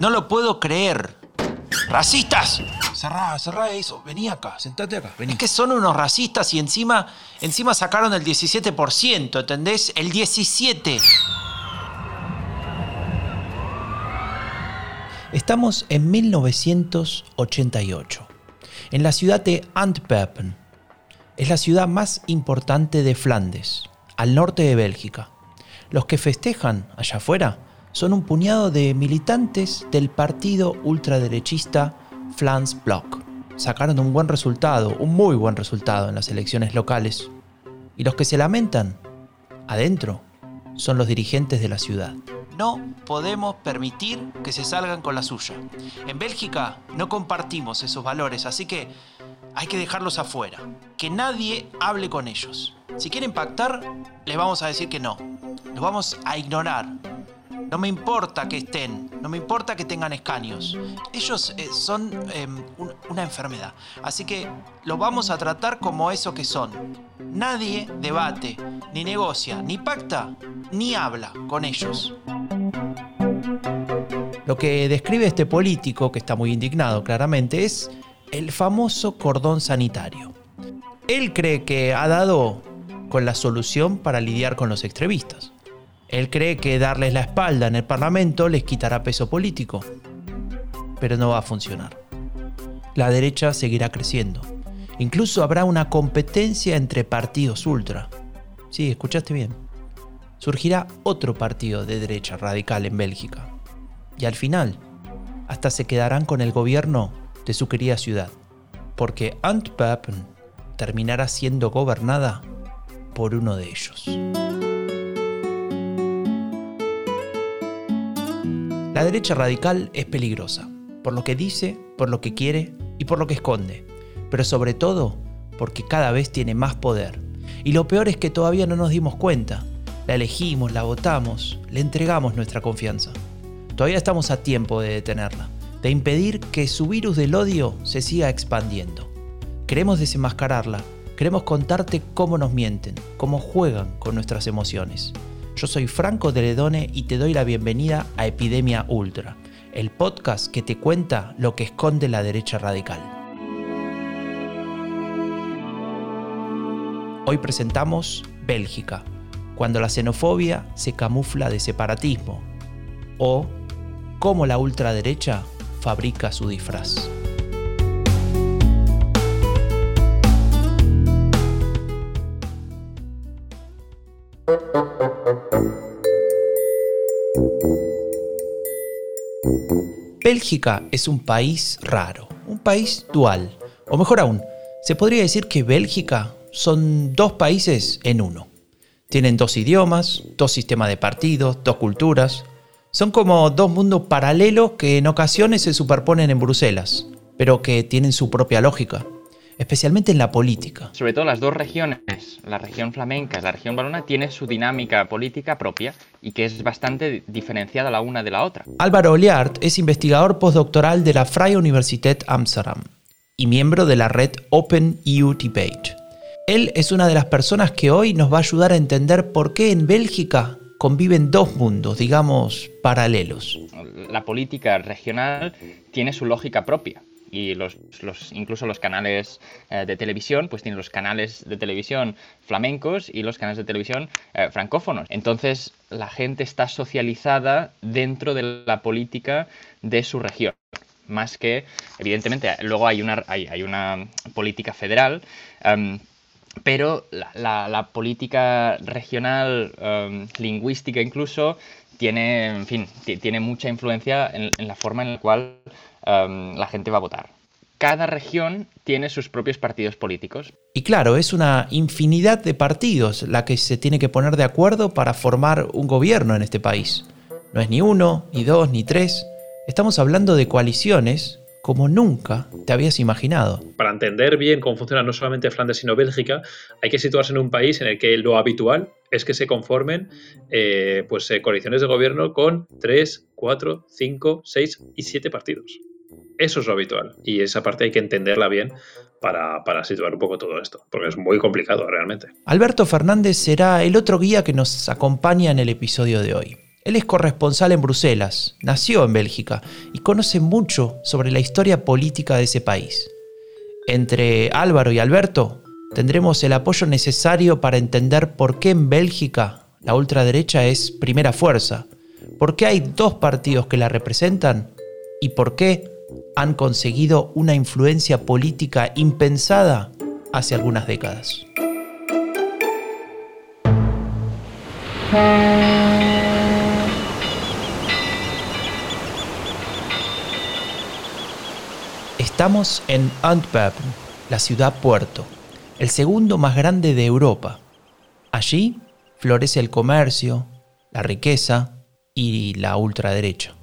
No lo puedo creer. ¡Racistas! Cerrá, cerrá eso. Vení acá, sentate acá. Vení. Es que son unos racistas y encima, encima sacaron el 17%, ¿entendés? El 17%. Estamos en 1988, en la ciudad de Antwerpen. Es la ciudad más importante de Flandes, al norte de Bélgica. Los que festejan allá afuera son un puñado de militantes del partido ultraderechista Flans Block. Sacaron un buen resultado, un muy buen resultado en las elecciones locales. Y los que se lamentan, adentro, son los dirigentes de la ciudad. No podemos permitir que se salgan con la suya. En Bélgica no compartimos esos valores, así que hay que dejarlos afuera. Que nadie hable con ellos. Si quieren pactar, les vamos a decir que no. Los vamos a ignorar. No me importa que estén, no me importa que tengan escaños. Ellos eh, son em, un- una enfermedad. Así que los vamos a tratar como eso que son. Nadie debate, ni negocia, ni pacta, ni habla con ellos. Lo que describe este político, que está muy indignado claramente, es el famoso cordón sanitario. Él cree que ha dado con la solución para lidiar con los extremistas. Él cree que darles la espalda en el Parlamento les quitará peso político. Pero no va a funcionar. La derecha seguirá creciendo. Incluso habrá una competencia entre partidos ultra. Sí, escuchaste bien. Surgirá otro partido de derecha radical en Bélgica. Y al final, hasta se quedarán con el gobierno de su querida ciudad. Porque Antwerpen terminará siendo gobernada por uno de ellos. La derecha radical es peligrosa, por lo que dice, por lo que quiere y por lo que esconde, pero sobre todo porque cada vez tiene más poder. Y lo peor es que todavía no nos dimos cuenta. La elegimos, la votamos, le entregamos nuestra confianza. Todavía estamos a tiempo de detenerla, de impedir que su virus del odio se siga expandiendo. Queremos desenmascararla, queremos contarte cómo nos mienten, cómo juegan con nuestras emociones. Yo soy Franco Deledone y te doy la bienvenida a Epidemia Ultra, el podcast que te cuenta lo que esconde la derecha radical. Hoy presentamos Bélgica, cuando la xenofobia se camufla de separatismo, o cómo la ultraderecha fabrica su disfraz. Bélgica es un país raro, un país dual, o mejor aún, se podría decir que Bélgica son dos países en uno. Tienen dos idiomas, dos sistemas de partidos, dos culturas. Son como dos mundos paralelos que en ocasiones se superponen en Bruselas, pero que tienen su propia lógica, especialmente en la política. Sobre todo las dos regiones, la región flamenca y la región valona, tiene su dinámica política propia y que es bastante diferenciada la una de la otra. Álvaro Oliart es investigador postdoctoral de la Freie Universität Amsterdam y miembro de la red Open EU Debate. Él es una de las personas que hoy nos va a ayudar a entender por qué en Bélgica conviven dos mundos, digamos, paralelos. La política regional tiene su lógica propia y los, los- incluso los canales eh, de televisión, pues tienen los canales de televisión flamencos y los canales de televisión eh, francófonos. Entonces la gente está socializada dentro de la política de su región. Más que, evidentemente, luego hay una, hay, hay una política federal, em, pero la, política regional, em, lingüística incluso, tiene, en fin, ti- tiene mucha influencia en, en la forma en la cual em, la gente va a votar. Cada región tiene sus propios partidos políticos. Y claro, es una infinidad de partidos la que se tiene que poner de acuerdo para formar un gobierno en este país. No es ni uno, ni dos, ni tres. Estamos hablando de coaliciones como nunca te habías imaginado. Para entender bien cómo funciona no solamente Flandes sino Bélgica, hay que situarse en un país en el que lo habitual es que se conformen eh, pues, eh, coaliciones de gobierno con 3, 4, 5, 6 y 7 partidos. Eso es lo habitual. Y esa parte hay que entenderla bien para, para situar un poco todo esto, porque es muy complicado realmente. Alberto Fernández será el otro guía que nos acompaña en el episodio de hoy. Él es corresponsal en Bruselas, nació en Bélgica y conoce mucho sobre la historia política de ese país. Entre Álvaro y Alberto tendremos el apoyo necesario para entender por qué en Bélgica la ultraderecha es primera fuerza, por qué hay dos partidos que la representan y por qué han conseguido una influencia política impensada hace algunas décadas. Estamos en Antwerpen, la ciudad puerto, el segundo más grande de Europa. Allí florece el comercio, la riqueza y la ultraderecha.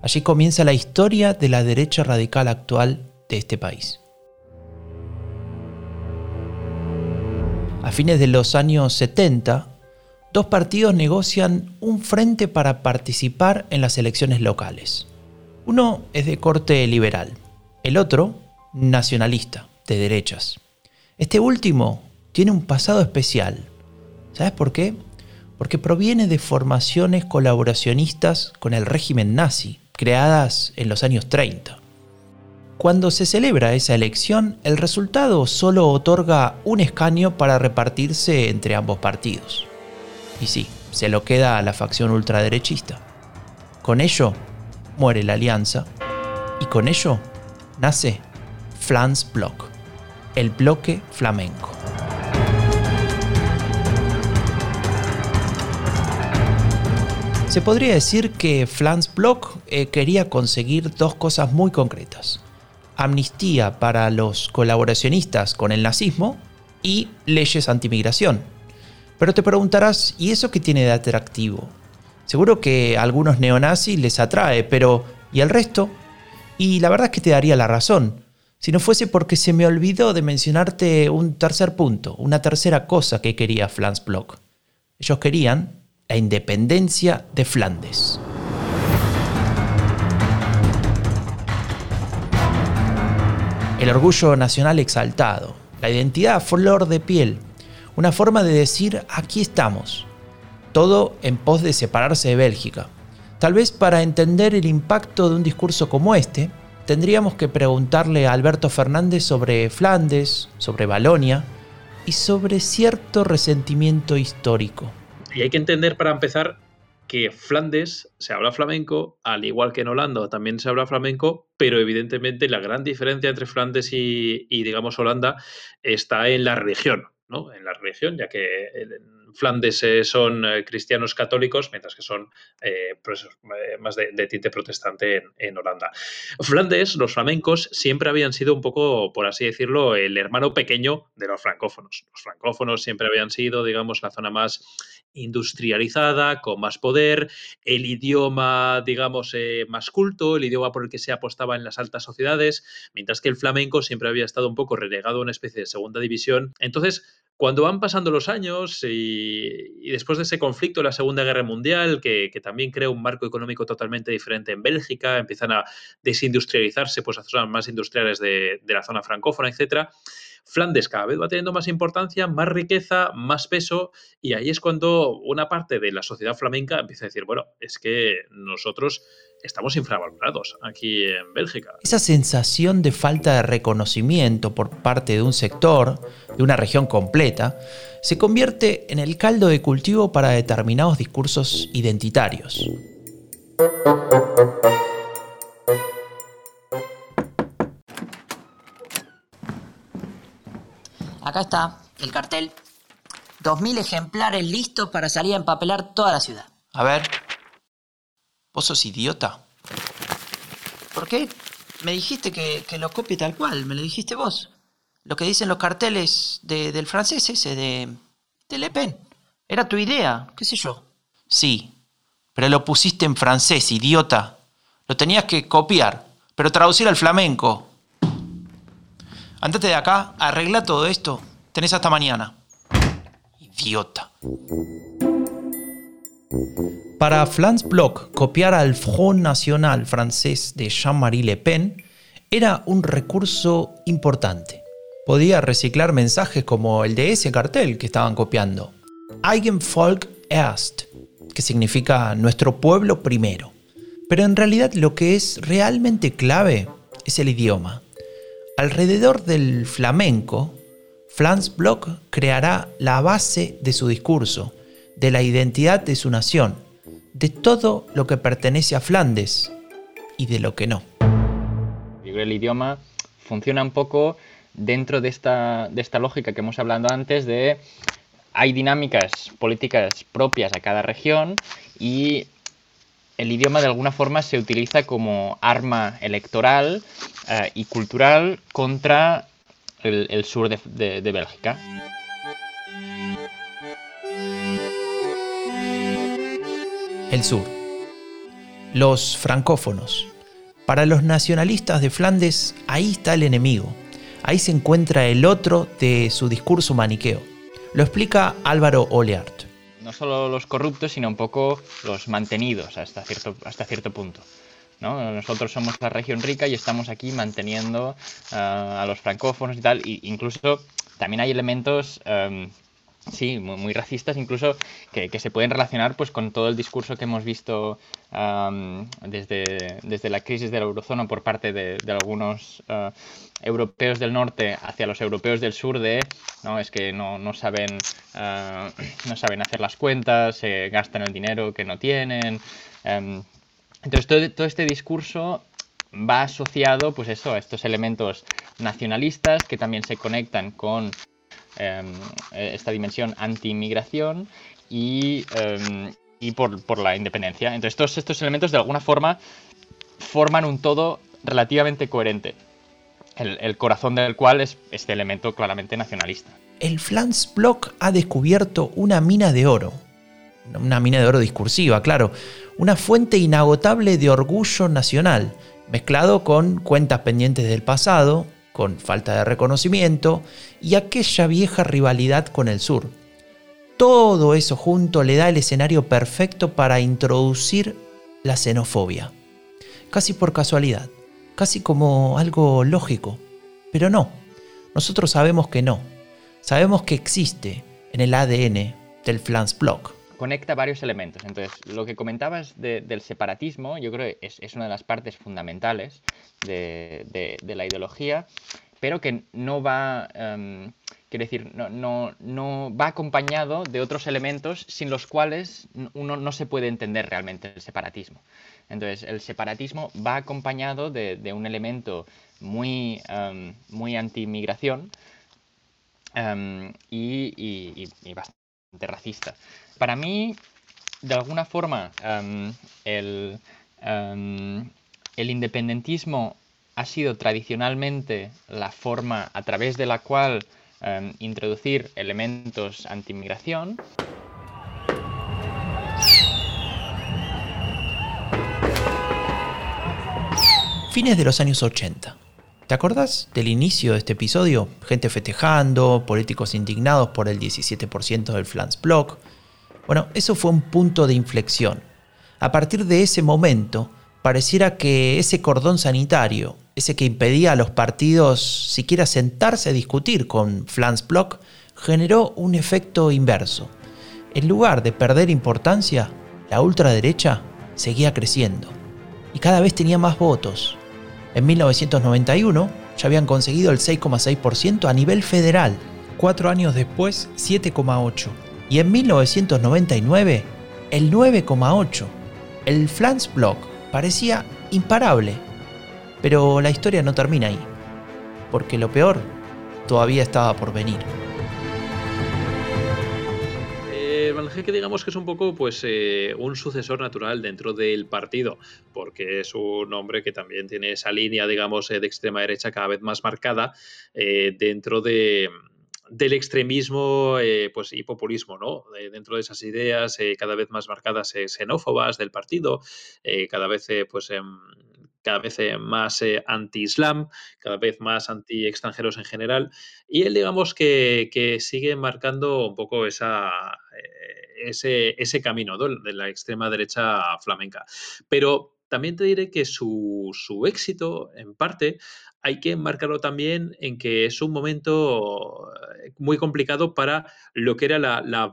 Allí comienza la historia de la derecha radical actual de este país. A fines de los años 70, dos partidos negocian un frente para participar en las elecciones locales. Uno es de corte liberal, el otro nacionalista, de derechas. Este último tiene un pasado especial. ¿Sabes por qué? Porque proviene de formaciones colaboracionistas con el régimen nazi, creadas en los años 30. Cuando se celebra esa elección, el resultado solo otorga un escaño para repartirse entre ambos partidos. Y sí, se lo queda a la facción ultraderechista. Con ello, muere la alianza y con ello nace Flans Block, el bloque flamenco. Se podría decir que Flans Block eh, quería conseguir dos cosas muy concretas. Amnistía para los colaboracionistas con el nazismo y leyes antimigración. Pero te preguntarás, ¿y eso qué tiene de atractivo? Seguro que a algunos neonazis les atrae, pero ¿y el resto? Y la verdad es que te daría la razón. Si no fuese porque se me olvidó de mencionarte un tercer punto, una tercera cosa que quería Flans Block. Ellos querían la independencia de Flandes. El orgullo nacional exaltado, la identidad flor de piel, una forma de decir aquí estamos, todo en pos de separarse de Bélgica. Tal vez para entender el impacto de un discurso como este, tendríamos que preguntarle a Alberto Fernández sobre Flandes, sobre Balonia y sobre cierto resentimiento histórico. Y hay que entender para empezar que Flandes se habla flamenco, al igual que en Holanda también se habla flamenco, pero evidentemente la gran diferencia entre Flandes y, digamos, Holanda está en la región, En la región, ya que Flandes eh, son eh, cristianos católicos, mientras que son eh, más de, tinte protestante en, Holanda. Flandes, los flamencos, siempre habían sido un poco, por así decirlo, el hermano pequeño de los francófonos. Los francófonos siempre habían sido, digamos, la zona más industrializada, con más poder, el idioma, digamos, más culto, el idioma por el que se apostaba en las altas sociedades, mientras que el flamenco siempre había estado un poco relegado a una especie de segunda división. Entonces, cuando van pasando los años y, después de ese conflicto de la Segunda Guerra Mundial, que, también crea un marco económico totalmente diferente en Bélgica, empiezan a desindustrializarse pues, a zonas más industriales de, de la zona francófona, etcétera, Flandes cada vez va teniendo más importancia, más riqueza, más peso, y ahí es cuando una parte de la sociedad flamenca empieza a decir, bueno, es que nosotros estamos infravalorados aquí en Bélgica. Esa sensación de falta de reconocimiento por parte de un sector, de una región completa, se convierte en el caldo de cultivo para determinados discursos identitarios. Acá está el cartel. 2.000 ejemplares listos para salir a empapelar toda la ciudad. A ver. ¿Vos sos idiota? ¿Por qué? Me dijiste que, lo copie tal cual, me lo dijiste vos. Lo que dicen los carteles del francés ese, de, de Le Pen. Era tu idea, qué sé yo. Sí, pero lo pusiste en francés, idiota. Lo tenías que copiar, pero traducir al flamenco. Andate de acá, arregla todo esto. Tenés hasta mañana. Idiota. Para Flans Bloch, copiar al Front National francés de Jean-Marie Le Pen era un recurso importante. podía reciclar mensajes como el de ese cartel que estaban copiando. Eigen Volk erst, que significa nuestro pueblo primero. Pero en realidad lo que es realmente clave es el idioma. Alrededor del flamenco, Franz Bloch creará la base de su discurso, de la identidad de su nación, de todo lo que pertenece a Flandes y de lo que no. El idioma funciona un poco dentro de esta, de esta lógica que hemos hablado antes de hay dinámicas políticas propias a cada región y el idioma de alguna forma se utiliza como arma electoral eh, y cultural contra el, sur de, de Bélgica. El sur. Los francófonos. Para los nacionalistas de Flandes, ahí está el enemigo. Ahí se encuentra el otro de su discurso maniqueo. Lo explica Álvaro Oleart no solo los corruptos, sino un poco los mantenidos hasta cierto, hasta cierto punto. ¿no? Nosotros somos la región rica y estamos aquí manteniendo ah, a los francófonos y tal. Y incluso también hay elementos em, Sí, muy, racistas, incluso que, se pueden relacionar pues, con todo el discurso que hemos visto desde, desde, la crisis de la eurozona por parte de, algunos ah, europeos del norte hacia los europeos del sur de no es que no, no saben ah, no saben hacer las cuentas, gastan el dinero que no tienen. Em, entonces todo, todo este discurso va asociado pues eso, a estos elementos nacionalistas que también se conectan con esta dimensión anti-inmigración y, em, y por, la independencia. Entonces, todos estos elementos de alguna forma forman un todo relativamente coherente, el, corazón del cual es este elemento claramente nacionalista. El Block ha descubierto una mina de oro, una mina de oro discursiva, claro, una fuente inagotable de orgullo nacional, mezclado con cuentas pendientes del pasado, con falta de reconocimiento y aquella vieja rivalidad con el sur. Todo eso junto le da el escenario perfecto para introducir la xenofobia. Casi por casualidad, casi como algo lógico. Pero no, nosotros sabemos que no. Sabemos que existe en el ADN del Block. Conecta varios elementos. Entonces, lo que comentabas del separatismo, yo creo que es, una de las partes fundamentales de, la ideología, pero que no va, um, decir, no, no, no, va acompañado de otros elementos sin los cuales uno no se puede entender realmente el separatismo. Entonces, el separatismo va acompañado de, un elemento muy, em, muy anti-inmigración em, y, bastante racista. Para mí, de alguna forma, el, el independentismo ha sido tradicionalmente la forma a través de la cual em, introducir elementos anti-inmigración. Fines de los años 80. ¿Te acordás del inicio de este episodio? Gente festejando, políticos indignados por el 17% del Flans Block. Bueno, eso fue un punto de inflexión. A partir de ese momento, pareciera que ese cordón sanitario, ese que impedía a los partidos siquiera sentarse a discutir con Flans Block, generó un efecto inverso. En lugar de perder importancia, la ultraderecha seguía creciendo y cada vez tenía más votos. En 1991 ya habían conseguido el 6,6% a nivel federal, cuatro años después 7,8% y en 1999 el 9,8%. El Flans Block parecía imparable. Pero la historia no termina ahí, porque lo peor todavía estaba por venir. Eh, que digamos que es un poco pues eh, un sucesor natural dentro del partido, porque es un hombre que también tiene esa línea, digamos, eh, de extrema derecha cada vez más marcada dentro de, del extremismo eh, pues, y populismo, ¿no? dentro de esas ideas eh, cada vez más marcadas eh, xenófobas del partido, cada vez pues em, cada vez más anti-islam, cada vez más anti-extranjeros en general. Y él, digamos, que, sigue marcando un poco esa, ese, camino de la extrema derecha flamenca. Pero también te diré que su, su éxito, en parte, hay que enmarcarlo también en que es un momento eh, muy complicado para lo que era la, la.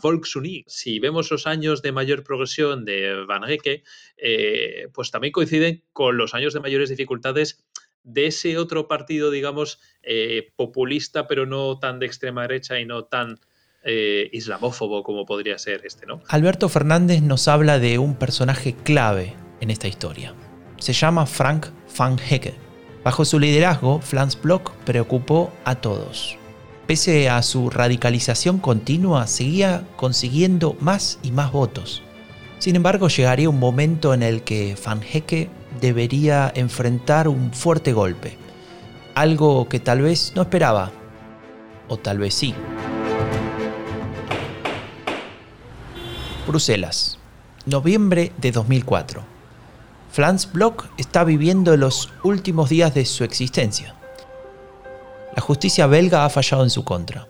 Si vemos los años de mayor progresión de Van Hecke, eh, pues también coinciden con los años de mayores dificultades de ese otro partido, digamos, eh, populista, pero no tan de extrema derecha y no tan islamófobo como podría ser este, ¿no? Alberto Fernández nos habla de un personaje clave en esta historia. Se llama Frank Van Hecke Bajo su liderazgo, Franz Bloch preocupó a todos. Pese a su radicalización continua, seguía consiguiendo más y más votos. Sin embargo, llegaría un momento en el que Van Hecke debería enfrentar un fuerte golpe, algo que tal vez no esperaba, o tal vez sí. Bruselas, noviembre de 2004. Franz Bloch está viviendo los últimos días de su existencia. La justicia belga ha fallado en su contra.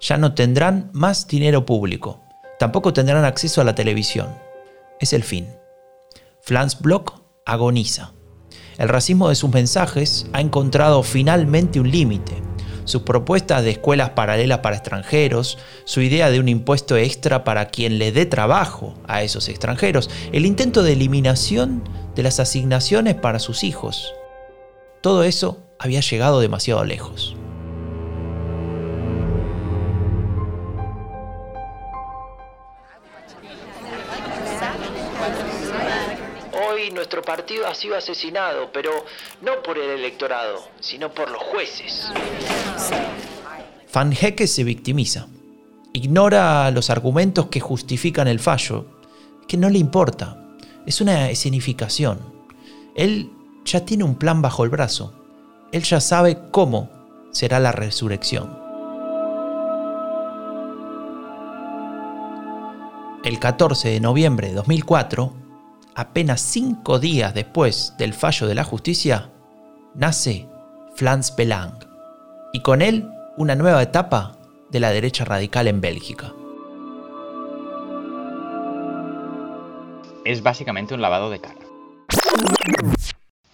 Ya no tendrán más dinero público. Tampoco tendrán acceso a la televisión. Es el fin. Franz Bloch agoniza. El racismo de sus mensajes ha encontrado finalmente un límite sus propuestas de escuelas paralelas para extranjeros, su idea de un impuesto extra para quien le dé trabajo a esos extranjeros, el intento de eliminación de las asignaciones para sus hijos. Todo eso había llegado demasiado lejos. Hoy nuestro partido ha sido asesinado, pero no por el electorado, sino por los jueces. Van Hecke se victimiza. Ignora los argumentos que justifican el fallo, que no le importa. Es una escenificación. Él ya tiene un plan bajo el brazo. Él ya sabe cómo será la resurrección. El 14 de noviembre de 2004, apenas cinco días después del fallo de la justicia, nace Flans Belang y con él una nueva etapa de la derecha radical en Bélgica. Es básicamente un lavado de cara.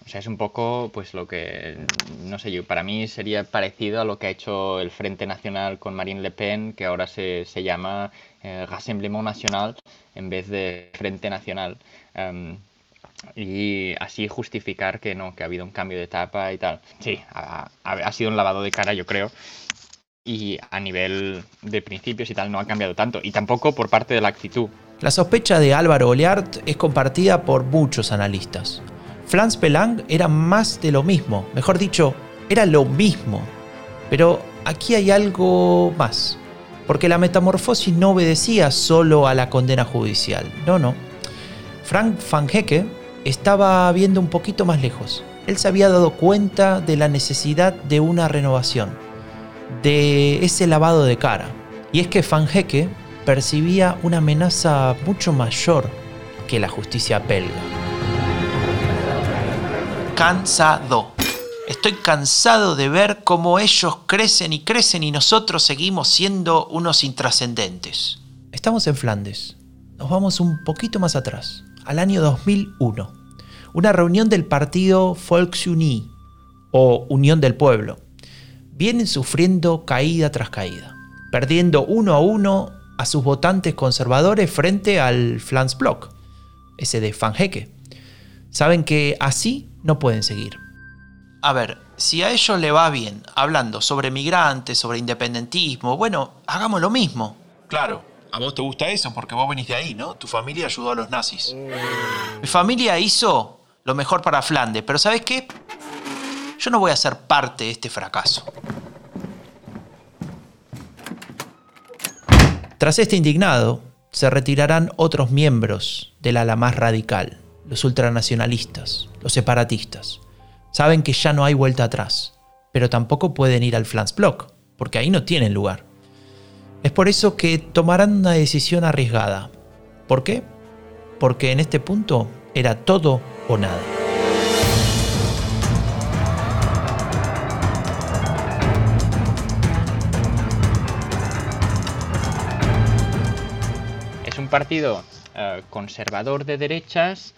O sea, es un poco, pues lo que, no sé yo, para mí sería parecido a lo que ha hecho el Frente Nacional con Marine Le Pen, que ahora se, llama eh, Rassemblement National en vez de Frente Nacional. Em, y así justificar que no, que ha habido un cambio de etapa y tal. Sí, ha, ha, sido un lavado de cara, yo creo. Y a nivel de principios y tal no ha cambiado tanto. Y tampoco por parte de la actitud. La sospecha de Álvaro Oliart es compartida por muchos analistas. Franz Pelang era más de lo mismo, mejor dicho, era lo mismo. Pero aquí hay algo más, porque la metamorfosis no obedecía solo a la condena judicial, no, no. Frank Van Hecke estaba viendo un poquito más lejos. Él se había dado cuenta de la necesidad de una renovación, de ese lavado de cara. Y es que Van Hecke percibía una amenaza mucho mayor que la justicia belga cansado. Estoy cansado de ver cómo ellos crecen y crecen y nosotros seguimos siendo unos intrascendentes. Estamos en Flandes. Nos vamos un poquito más atrás, al año 2001. Una reunión del partido Volksuni o Unión del Pueblo. Vienen sufriendo caída tras caída, perdiendo uno a uno a sus votantes conservadores frente al Flansblock, ese de Van Hecke. Saben que así no pueden seguir. A ver, si a ellos le va bien hablando sobre migrantes, sobre independentismo, bueno, hagamos lo mismo. Claro, a vos te gusta eso porque vos venís de ahí, ¿no? Tu familia ayudó a los nazis. Mi familia hizo lo mejor para Flandes, pero ¿sabes qué? Yo no voy a ser parte de este fracaso. Tras este indignado, se retirarán otros miembros del ala más radical, los ultranacionalistas, los separatistas. Saben que ya no hay vuelta atrás, pero tampoco pueden ir al Flansblock, porque ahí no tienen lugar. Es por eso que tomarán una decisión arriesgada. ¿Por qué? Porque en este punto era todo o nada. Partido eh, conservador de derechas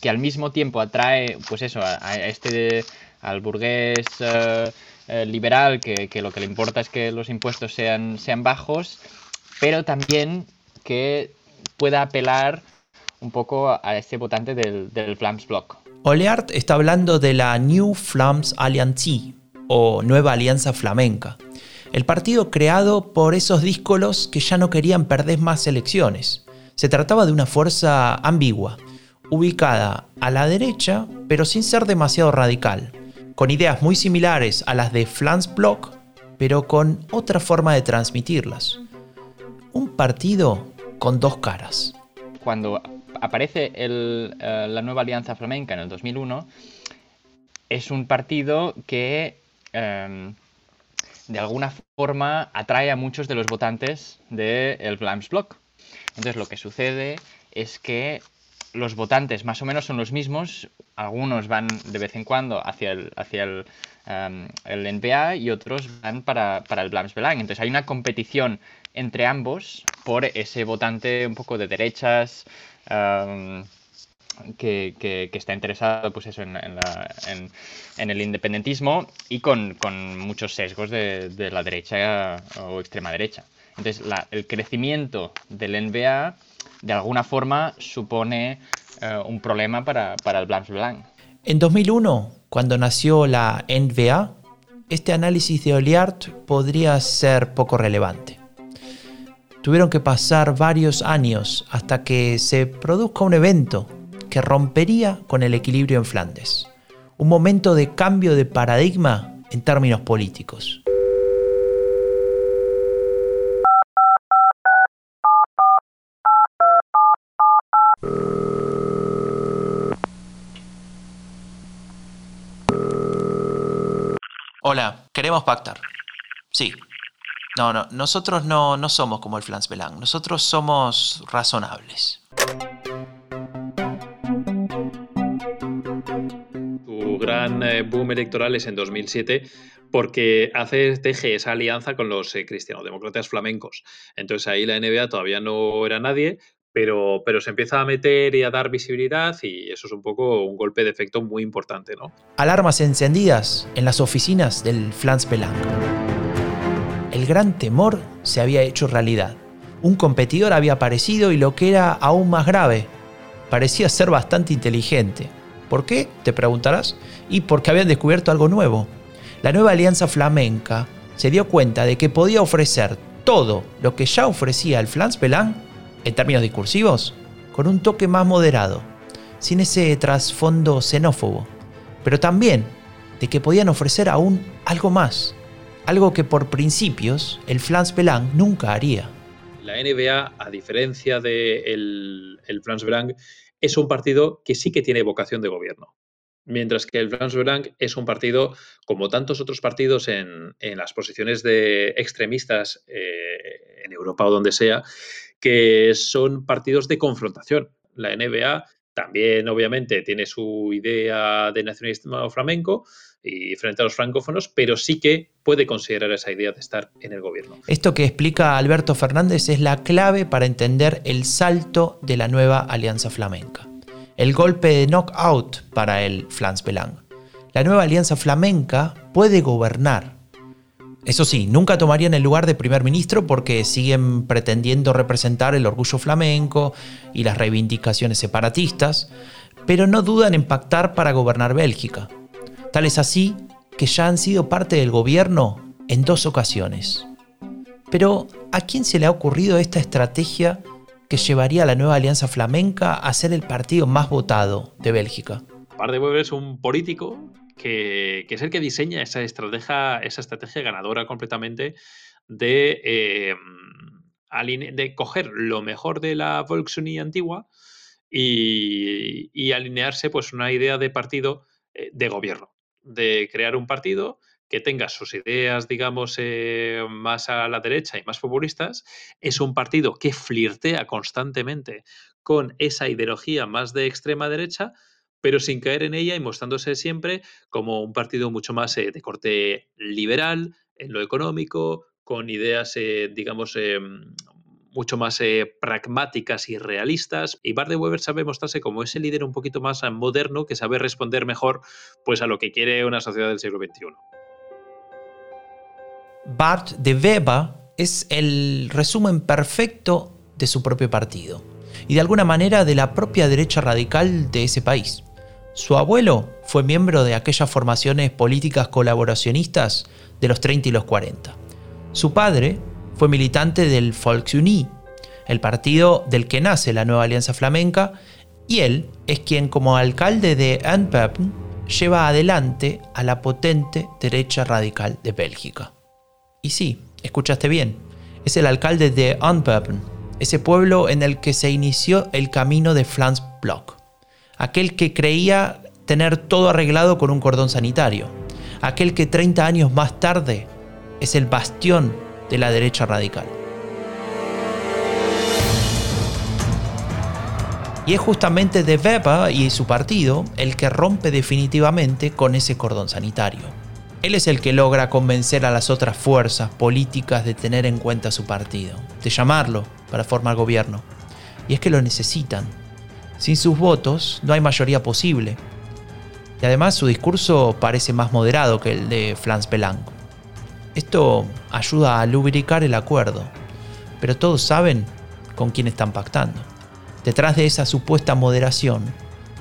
que al mismo tiempo atrae, pues eso, a, este, al burgués eh, eh, liberal, que, que, lo que le importa es que los impuestos sean, sean bajos, pero también que pueda apelar un poco a ese votante del, del Flams Block. Oleart está hablando de la New Flams Alliance o Nueva Alianza Flamenca, el partido creado por esos díscolos que ya no querían perder más elecciones. Se trataba de una fuerza ambigua, ubicada a la derecha, pero sin ser demasiado radical, con ideas muy similares a las de Flams Block, pero con otra forma de transmitirlas. Un partido con dos caras. Cuando aparece eh, la nueva Alianza Flamenca en el 2001, es un partido que em, de alguna forma atrae a muchos de los votantes del de Vlaams Block. Entonces lo que sucede es que los votantes más o menos son los mismos, algunos van de vez en cuando hacia el, hacia el, em, NBA y otros van para, el Vlaams Belang. Entonces hay una competición entre ambos por ese votante un poco de derechas, que, está interesado pues eso, en, el independentismo y con, muchos sesgos de, la derecha o extrema derecha. Entonces, el crecimiento del NBA de alguna forma supone eh, un problema para, para el Blanc Blanc. En 2001, cuando nació la NBA, este análisis de Oliart podría ser poco relevante. Tuvieron que pasar varios años hasta que se produzca un evento que rompería con el equilibrio en Flandes. Un momento de cambio de paradigma en términos políticos. Hola, queremos pactar. Sí, no, no, nosotros no, no somos como el Flans Belang, nosotros somos razonables. Gran eh, boom electoral es en 2007 porque hace teje esa alianza con los eh, cristianos-demócratas flamencos. Entonces ahí la NBA todavía no era nadie, pero, pero, se empieza a meter y a dar visibilidad y eso es un poco un golpe de efecto muy importante, ¿no? Alarmas encendidas en las oficinas del Flans Belang el gran temor se había hecho realidad. Un competidor había aparecido y lo que era aún más grave, parecía ser bastante inteligente. ¿Por qué? Te preguntarás. Y porque habían descubierto algo nuevo. La nueva alianza flamenca se dio cuenta de que podía ofrecer todo lo que ya ofrecía el Flans Belang, en términos discursivos, con un toque más moderado, sin ese trasfondo xenófobo, pero también de que podían ofrecer aún algo más, algo que por principios el Flans Belang nunca haría. La NBA, a diferencia del de el Flans Belang, es un partido que sí que tiene vocación de gobierno. Mientras que el Flans Belang es un partido, como tantos otros partidos en, las posiciones de extremistas eh, en Europa o donde sea, que son partidos de confrontación. La NBA también, obviamente, tiene su idea de nacionalismo flamenco, y frente a los francófonos, pero sí que puede considerar esa idea de estar en el gobierno. Esto que explica Alberto Fernández es la clave para entender el salto de la nueva Alianza Flamenca. El golpe de knockout para el Flans Belang. La nueva Alianza Flamenca puede gobernar. Eso sí, nunca tomarían el lugar de primer ministro porque siguen pretendiendo representar el orgullo flamenco y las reivindicaciones separatistas, pero no dudan en pactar para gobernar Bélgica. Tal es así que ya han sido parte del gobierno en dos ocasiones. Pero, ¿a quién se le ha ocurrido esta estrategia que llevaría a la nueva Alianza Flamenca a ser el partido más votado de Bélgica? Par de es un político que, es el que diseña esa estrategia, esa estrategia ganadora completamente de, eh, de coger lo mejor de la Volkswagen antigua y, alinearse pues una idea de partido eh, de gobierno de crear un partido que tenga sus ideas, digamos, eh, más a la derecha y más populistas, es un partido que flirtea constantemente con esa ideología más de extrema derecha, pero sin caer en ella y mostrándose siempre como un partido mucho más eh, de corte liberal en lo económico, con ideas, eh, digamos, mucho más eh, pragmáticas y realistas. Y Bart de Weber sabe mostrarse como ese líder un poquito más moderno que sabe responder mejor pues, a lo que quiere una sociedad del siglo XXI. Bart de Weber es el resumen perfecto de su propio partido y de alguna manera de la propia derecha radical de ese país. Su abuelo fue miembro de aquellas formaciones políticas colaboracionistas de los 30 y los 40. Su padre fue militante del Volksuni, el partido del que nace la nueva Alianza Flamenca, y él es quien como alcalde de Antwerpen lleva adelante a la potente derecha radical de Bélgica. Y sí, escuchaste bien, es el alcalde de Antwerpen, ese pueblo en el que se inició el camino de Flans Block, aquel que creía tener todo arreglado con un cordón sanitario, aquel que 30 años más tarde es el bastión de la derecha radical. Y es justamente De Weber y su partido el que rompe definitivamente con ese cordón sanitario. Él es el que logra convencer a las otras fuerzas políticas de tener en cuenta su partido, de llamarlo para formar gobierno. Y es que lo necesitan. Sin sus votos no hay mayoría posible. Y además su discurso parece más moderado que el de Franz Belang. Esto ayuda a lubricar el acuerdo, pero todos saben con quién están pactando. Detrás de esa supuesta moderación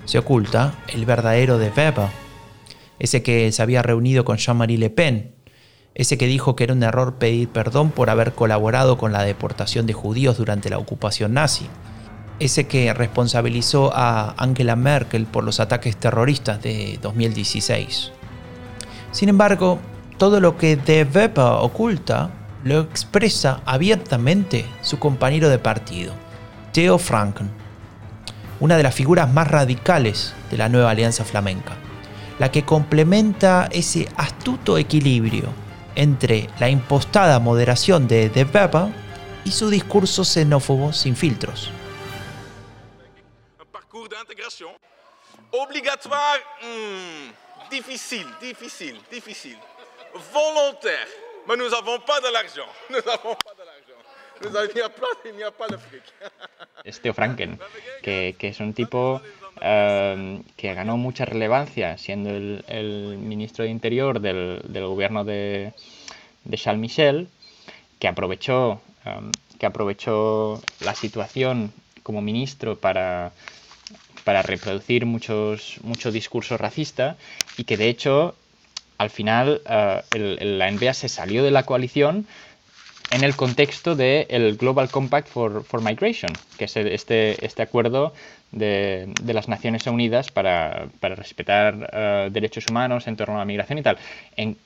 se oculta el verdadero de Weber, ese que se había reunido con Jean-Marie Le Pen, ese que dijo que era un error pedir perdón por haber colaborado con la deportación de judíos durante la ocupación nazi, ese que responsabilizó a Angela Merkel por los ataques terroristas de 2016. Sin embargo, todo lo que De Weber oculta lo expresa abiertamente su compañero de partido, Theo Franken, una de las figuras más radicales de la nueva Alianza Flamenca, la que complementa ese astuto equilibrio entre la impostada moderación de De Weber y su discurso xenófobo sin filtros. D'intégration obligatoire, hmm, difícil, difícil, difícil. volontaire. Mais nous n'avons pas de l'argent. Nous n'avons pas de l'argent. Nous avons, il n'y a, pas- il n'y a pas de fric. es Theo Franken, que, que es un tipo eh, que ganó mucha relevancia siendo el ministro de Interior del, del gobierno de, de Charles Michel, que aprovechó, eh, que aprovechó la situación como ministro para, para reproducir muchos, mucho discurso racista y que de hecho al final eh, la NBA se salió de la coalición en el contexto del Global Compact for, for Migration, que es este, este acuerdo de, de las Naciones Unidas para, para respetar eh, derechos humanos en torno a la migración y tal. En-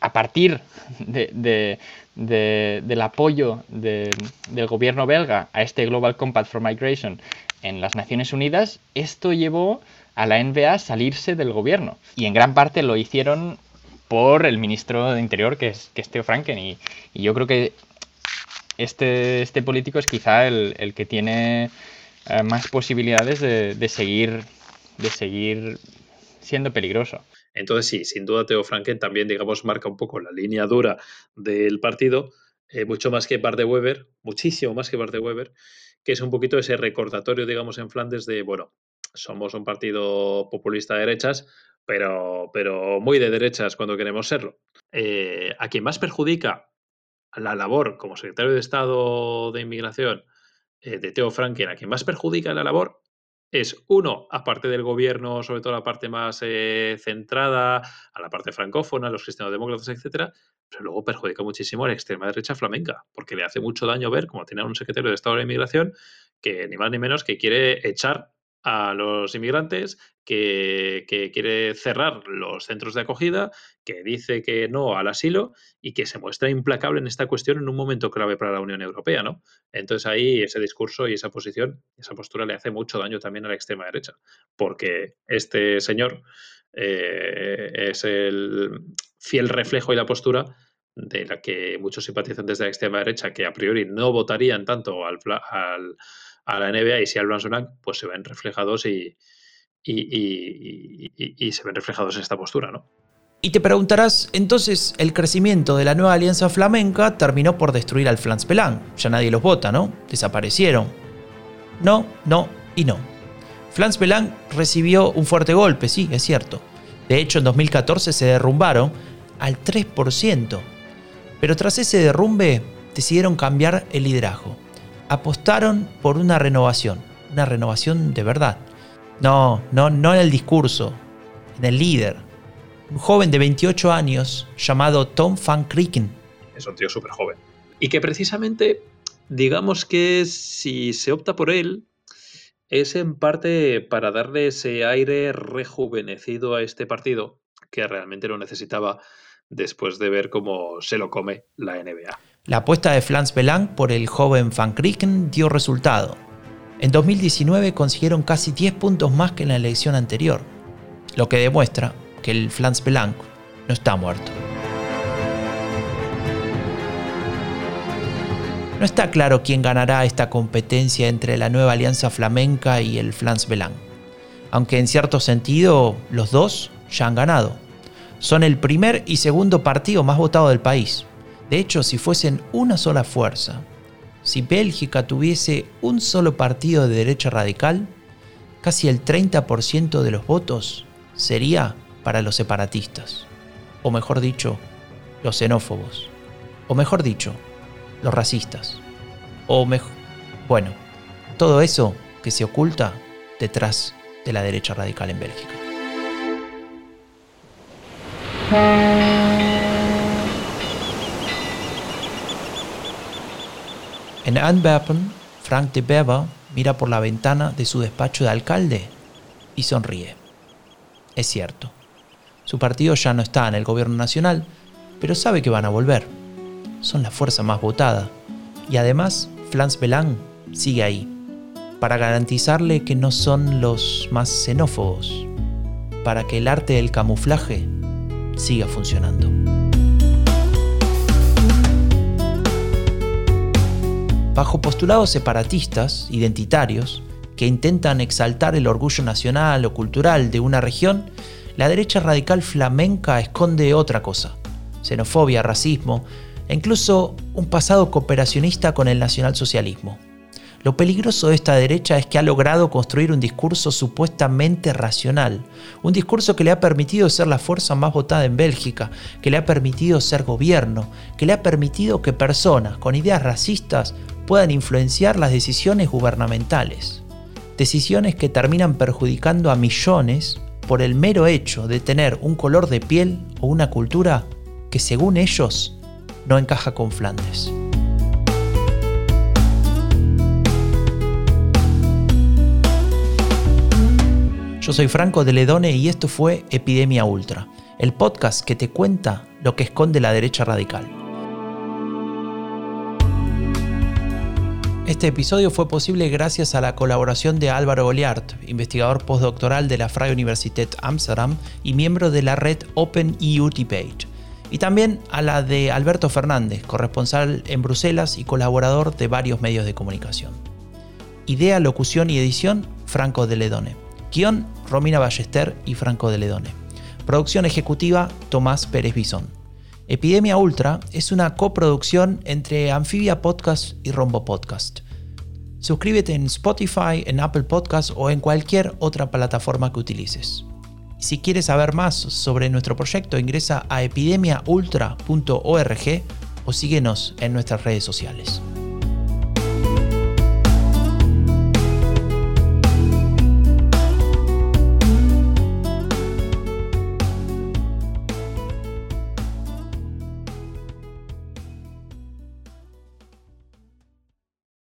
a partir de- de- de- del apoyo de- del gobierno belga a este Global Compact for Migration en las Naciones Unidas, esto llevó a la NBA a salirse del gobierno. Y en gran parte lo hicieron por el ministro de Interior, que es, que Theo Franken. Y, y yo creo que este, este político es quizá el, el que tiene eh, más posibilidades de, de seguir, de seguir siendo peligroso. Entonces sí, sin duda Theo Franken también, digamos, marca un poco la línea dura del partido, eh, mucho más que Bart de Weber, muchísimo más que Bart de Weber, que es un poquito ese recordatorio, digamos, en Flandes de, bueno, somos un partido populista de derechas, pero, pero muy de derechas cuando queremos serlo. Eh, a quien más perjudica la labor como secretario de Estado de Inmigración eh, de Theo Franken, a quien más perjudica la labor es uno, aparte del gobierno, sobre todo la parte más eh, centrada, a la parte francófona, los cristianos-demócratas, etcétera, pero luego perjudica muchísimo a la extrema derecha flamenca, porque le hace mucho daño ver, como tiene un secretario de Estado de Inmigración, que ni más ni menos que quiere echar a los inmigrantes, que, quiere cerrar los centros de acogida, que dice que no al asilo y que se muestra implacable en esta cuestión en un momento clave para la Unión Europea, ¿no? Entonces ahí ese discurso y esa posición, esa postura le hace mucho daño también a la extrema derecha, porque este señor eh, es el fiel reflejo y la postura de la que muchos simpatizantes de la extrema derecha, que a priori no votarían tanto al, al- a la NBA y sí al Blanc, pues se ven reflejados y, y- se ven reflejados en esta postura, ¿no? Y te preguntarás, entonces el crecimiento de la nueva alianza flamenca terminó por destruir al Flans Pelang. Ya nadie los vota, ¿no? Desaparecieron. No, no y no. Flans Pelang recibió un fuerte golpe, sí, es cierto. De hecho, en 2014 se derrumbaron al 3%. Pero tras ese derrumbe decidieron cambiar el liderazgo. Apostaron por una renovación, una renovación de verdad. No, no, no en el discurso, en el líder un joven de 28 años llamado Tom Van Krieken. Es un tío súper joven. Y que precisamente, digamos que si se opta por él, es en parte para darle ese aire rejuvenecido a este partido, que realmente lo necesitaba después de ver cómo se lo come la NBA. La apuesta de Flans Belang por el joven Van Krieken dio resultado. En 2019 consiguieron casi 10 puntos más que en la elección anterior, lo que demuestra que el Flans Blanco no está muerto. No está claro quién ganará esta competencia entre la nueva alianza flamenca y el Flans Belang, aunque en cierto sentido los dos ya han ganado. Son el primer y segundo partido más votado del país. De hecho, si fuesen una sola fuerza, si Bélgica tuviese un solo partido de derecha radical, casi el 30% de los votos sería para los separatistas, o mejor dicho, los xenófobos, o mejor dicho, los racistas, o mejor, bueno, todo eso que se oculta detrás de la derecha radical en Bélgica. En Antwerpen, Frank de Bever mira por la ventana de su despacho de alcalde y sonríe. Es cierto, su partido ya no está en el gobierno nacional, pero sabe que van a volver. Son la fuerza más votada. Y además, Flans Belang sigue ahí, para garantizarle que no son los más xenófobos, para que el arte del camuflaje siga funcionando. Bajo postulados separatistas, identitarios, que intentan exaltar el orgullo nacional o cultural de una región, la derecha radical flamenca esconde otra cosa, xenofobia, racismo e incluso un pasado cooperacionista con el nacionalsocialismo. Lo peligroso de esta derecha es que ha logrado construir un discurso supuestamente racional, un discurso que le ha permitido ser la fuerza más votada en Bélgica, que le ha permitido ser gobierno, que le ha permitido que personas con ideas racistas puedan influenciar las decisiones gubernamentales. Decisiones que terminan perjudicando a millones por el mero hecho de tener un color de piel o una cultura que según ellos no encaja con Flandes. Yo soy Franco de Ledone y esto fue Epidemia Ultra, el podcast que te cuenta lo que esconde la derecha radical. Este episodio fue posible gracias a la colaboración de Álvaro Goliart, investigador postdoctoral de la Freie Universität Amsterdam y miembro de la red Open EU Debate, y también a la de Alberto Fernández, corresponsal en Bruselas y colaborador de varios medios de comunicación. Idea, locución y edición, Franco de Ledone. Guión, Romina Ballester y Franco de Ledone. Producción ejecutiva, Tomás Pérez Bisón. Epidemia Ultra es una coproducción entre Amphibia Podcast y Rombo Podcast. Suscríbete en Spotify, en Apple Podcast o en cualquier otra plataforma que utilices. Si quieres saber más sobre nuestro proyecto, ingresa a epidemiaultra.org o síguenos en nuestras redes sociales.